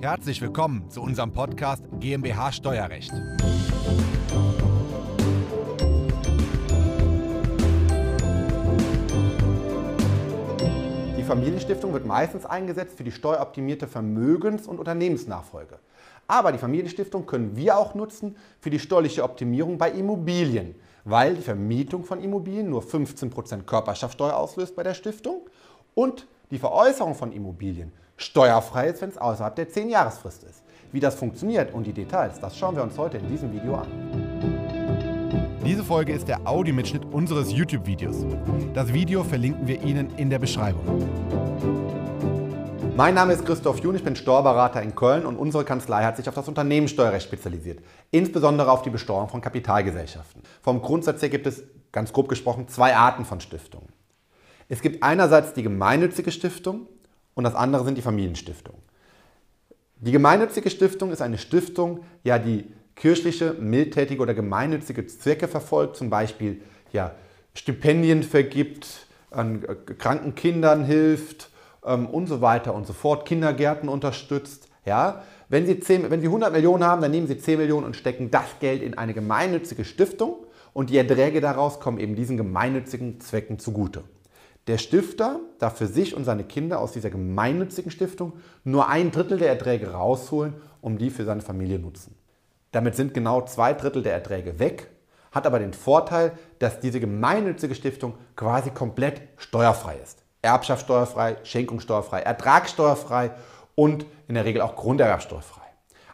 Herzlich willkommen zu unserem Podcast GmbH Steuerrecht. Die Familienstiftung wird meistens eingesetzt für die steueroptimierte Vermögens- und Unternehmensnachfolge. Aber die Familienstiftung können wir auch nutzen für die steuerliche Optimierung bei Immobilien, weil die Vermietung von Immobilien nur 15% Körperschaftsteuer auslöst bei der Stiftung und die Veräußerung von Immobilien steuerfrei ist, wenn es außerhalb der 10-Jahresfrist ist. Wie das funktioniert und die Details, das schauen wir uns heute in diesem Video an. Diese Folge ist der Audiomitschnitt unseres YouTube-Videos. Das Video verlinken wir Ihnen in der Beschreibung. Mein Name ist Christoph Jun, ich bin Steuerberater in Köln und unsere Kanzlei hat sich auf das Unternehmenssteuerrecht spezialisiert, insbesondere auf die Besteuerung von Kapitalgesellschaften. Vom Grundsatz her gibt es, ganz grob gesprochen, zwei Arten von Stiftungen. Es gibt einerseits die gemeinnützige Stiftung und das andere sind die Familienstiftungen. Die gemeinnützige Stiftung ist eine Stiftung, ja, die kirchliche, mildtätige oder gemeinnützige Zwecke verfolgt, zum Beispiel ja, Stipendien vergibt, an äh, kranken Kindern hilft ähm, und so weiter und so fort, Kindergärten unterstützt. Ja? Wenn, Sie 10, wenn Sie 100 Millionen haben, dann nehmen Sie 10 Millionen und stecken das Geld in eine gemeinnützige Stiftung und die Erträge daraus kommen eben diesen gemeinnützigen Zwecken zugute. Der Stifter darf für sich und seine Kinder aus dieser gemeinnützigen Stiftung nur ein Drittel der Erträge rausholen, um die für seine Familie nutzen. Damit sind genau zwei Drittel der Erträge weg, hat aber den Vorteil, dass diese gemeinnützige Stiftung quasi komplett steuerfrei ist. Erbschaft steuerfrei, Schenkung steuerfrei, Ertrag steuerfrei und in der Regel auch Grunderwerbsteuerfrei.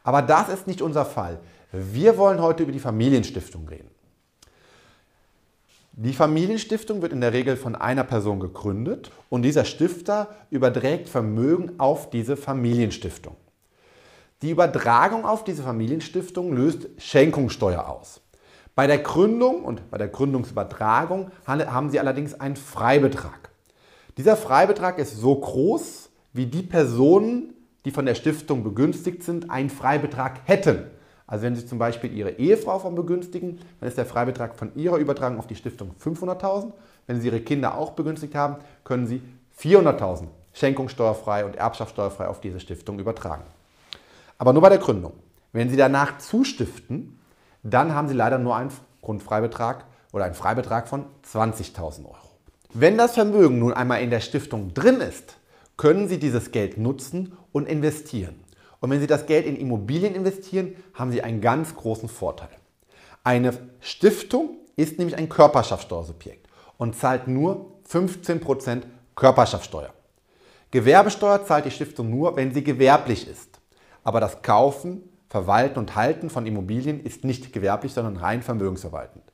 Aber das ist nicht unser Fall. Wir wollen heute über die Familienstiftung reden. Die Familienstiftung wird in der Regel von einer Person gegründet und dieser Stifter überträgt Vermögen auf diese Familienstiftung. Die Übertragung auf diese Familienstiftung löst Schenkungssteuer aus. Bei der Gründung und bei der Gründungsübertragung haben Sie allerdings einen Freibetrag. Dieser Freibetrag ist so groß, wie die Personen, die von der Stiftung begünstigt sind, einen Freibetrag hätten. Also wenn Sie zum Beispiel Ihre Ehefrau von begünstigen, dann ist der Freibetrag von Ihrer Übertragung auf die Stiftung 500.000. Wenn Sie Ihre Kinder auch begünstigt haben, können Sie 400.000 schenkungssteuerfrei und erbschaftssteuerfrei auf diese Stiftung übertragen. Aber nur bei der Gründung. Wenn Sie danach zustiften, dann haben Sie leider nur einen Grundfreibetrag oder einen Freibetrag von 20.000 Euro. Wenn das Vermögen nun einmal in der Stiftung drin ist, können Sie dieses Geld nutzen und investieren. Und wenn Sie das Geld in Immobilien investieren, haben Sie einen ganz großen Vorteil. Eine Stiftung ist nämlich ein Körperschaftssteuersubjekt und zahlt nur 15% Körperschaftssteuer. Gewerbesteuer zahlt die Stiftung nur, wenn sie gewerblich ist. Aber das Kaufen, Verwalten und Halten von Immobilien ist nicht gewerblich, sondern rein vermögensverwaltend.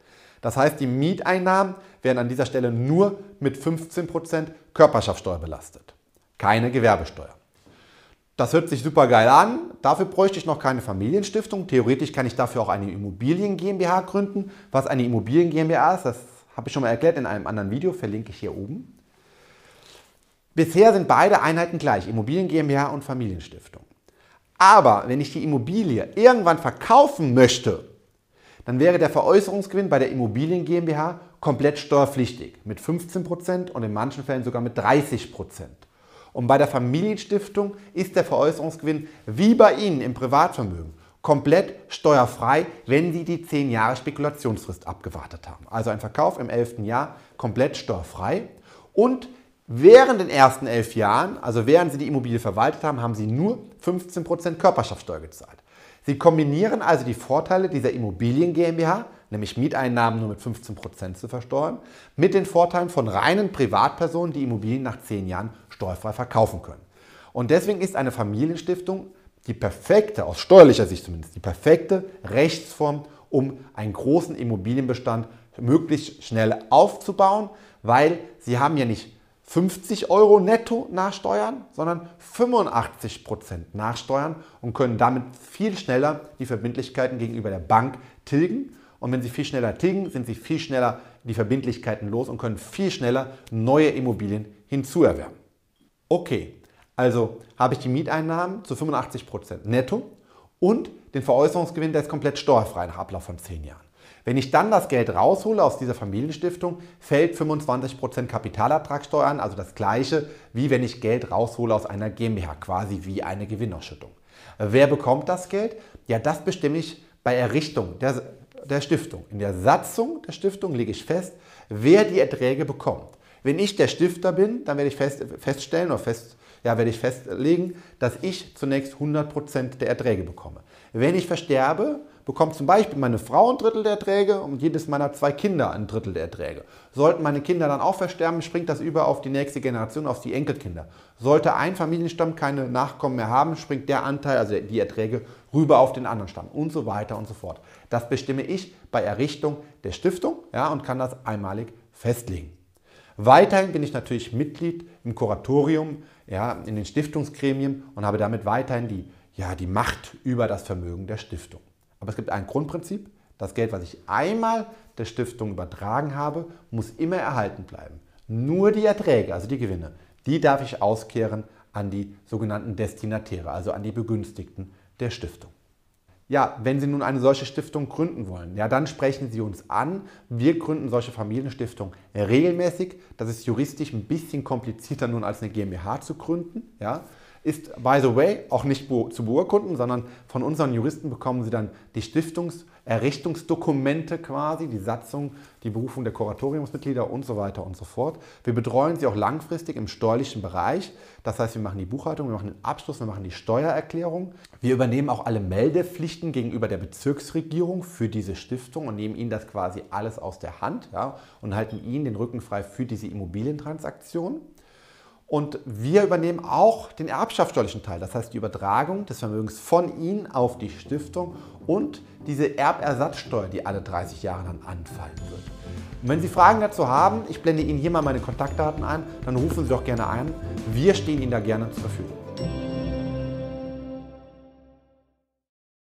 Das heißt, die Mieteinnahmen werden an dieser Stelle nur mit 15% Körperschaftssteuer belastet. Keine Gewerbesteuer. Das hört sich super geil an. Dafür bräuchte ich noch keine Familienstiftung. Theoretisch kann ich dafür auch eine Immobilien GmbH gründen. Was eine Immobilien GmbH ist, das habe ich schon mal erklärt in einem anderen Video, verlinke ich hier oben. Bisher sind beide Einheiten gleich, Immobilien GmbH und Familienstiftung. Aber wenn ich die Immobilie irgendwann verkaufen möchte, dann wäre der Veräußerungsgewinn bei der Immobilien GmbH komplett steuerpflichtig mit 15% und in manchen Fällen sogar mit 30%. Und bei der Familienstiftung ist der Veräußerungsgewinn wie bei Ihnen im Privatvermögen komplett steuerfrei, wenn Sie die 10 Jahre Spekulationsfrist abgewartet haben. Also ein Verkauf im 11. Jahr komplett steuerfrei. Und während den ersten 11 Jahren, also während Sie die Immobilie verwaltet haben, haben Sie nur 15% Körperschaftssteuer gezahlt. Sie kombinieren also die Vorteile dieser Immobilien GmbH, nämlich Mieteinnahmen nur mit 15% zu versteuern, mit den Vorteilen von reinen Privatpersonen, die Immobilien nach 10 Jahren steuerfrei verkaufen können. Und deswegen ist eine Familienstiftung die perfekte, aus steuerlicher Sicht zumindest, die perfekte Rechtsform, um einen großen Immobilienbestand möglichst schnell aufzubauen, weil sie haben ja nicht 50 Euro netto nachsteuern, sondern 85 Prozent nachsteuern und können damit viel schneller die Verbindlichkeiten gegenüber der Bank tilgen. Und wenn sie viel schneller tilgen, sind sie viel schneller die Verbindlichkeiten los und können viel schneller neue Immobilien hinzuerwerben. Okay, also habe ich die Mieteinnahmen zu 85% netto und den Veräußerungsgewinn, der ist komplett steuerfrei nach Ablauf von 10 Jahren. Wenn ich dann das Geld raushole aus dieser Familienstiftung, fällt 25% Kapitalertragssteuer an, also das gleiche wie wenn ich Geld raushole aus einer GmbH, quasi wie eine Gewinnausschüttung. Wer bekommt das Geld? Ja, das bestimme ich bei Errichtung der, der Stiftung. In der Satzung der Stiftung lege ich fest, wer die Erträge bekommt. Wenn ich der Stifter bin, dann werde ich fest, feststellen oder fest, ja, werde ich festlegen, dass ich zunächst 100% der Erträge bekomme. Wenn ich versterbe, bekommt zum Beispiel meine Frau ein Drittel der Erträge und jedes meiner zwei Kinder ein Drittel der Erträge. Sollten meine Kinder dann auch versterben, springt das über auf die nächste Generation, auf die Enkelkinder. Sollte ein Familienstamm keine Nachkommen mehr haben, springt der Anteil, also die Erträge, rüber auf den anderen Stamm und so weiter und so fort. Das bestimme ich bei Errichtung der Stiftung ja, und kann das einmalig festlegen. Weiterhin bin ich natürlich Mitglied im Kuratorium, ja, in den Stiftungsgremien und habe damit weiterhin die, ja, die Macht über das Vermögen der Stiftung. Aber es gibt ein Grundprinzip, das Geld, was ich einmal der Stiftung übertragen habe, muss immer erhalten bleiben. Nur die Erträge, also die Gewinne, die darf ich auskehren an die sogenannten Destinatäre, also an die Begünstigten der Stiftung. Ja, wenn Sie nun eine solche Stiftung gründen wollen, ja, dann sprechen Sie uns an. Wir gründen solche Familienstiftungen regelmäßig. Das ist juristisch ein bisschen komplizierter nun als eine GmbH zu gründen. Ja. Ist, by the way, auch nicht zu beurkunden, sondern von unseren Juristen bekommen Sie dann die Stiftungserrichtungsdokumente quasi, die Satzung, die Berufung der Kuratoriumsmitglieder und so weiter und so fort. Wir betreuen Sie auch langfristig im steuerlichen Bereich. Das heißt, wir machen die Buchhaltung, wir machen den Abschluss, wir machen die Steuererklärung. Wir übernehmen auch alle Meldepflichten gegenüber der Bezirksregierung für diese Stiftung und nehmen Ihnen das quasi alles aus der Hand ja, und halten Ihnen den Rücken frei für diese Immobilientransaktion. Und wir übernehmen auch den erbschaftssteuerlichen Teil, das heißt die Übertragung des Vermögens von Ihnen auf die Stiftung und diese Erbersatzsteuer, die alle 30 Jahre dann anfallen wird. Und wenn Sie Fragen dazu haben, ich blende Ihnen hier mal meine Kontaktdaten ein, dann rufen Sie doch gerne ein. Wir stehen Ihnen da gerne zur Verfügung.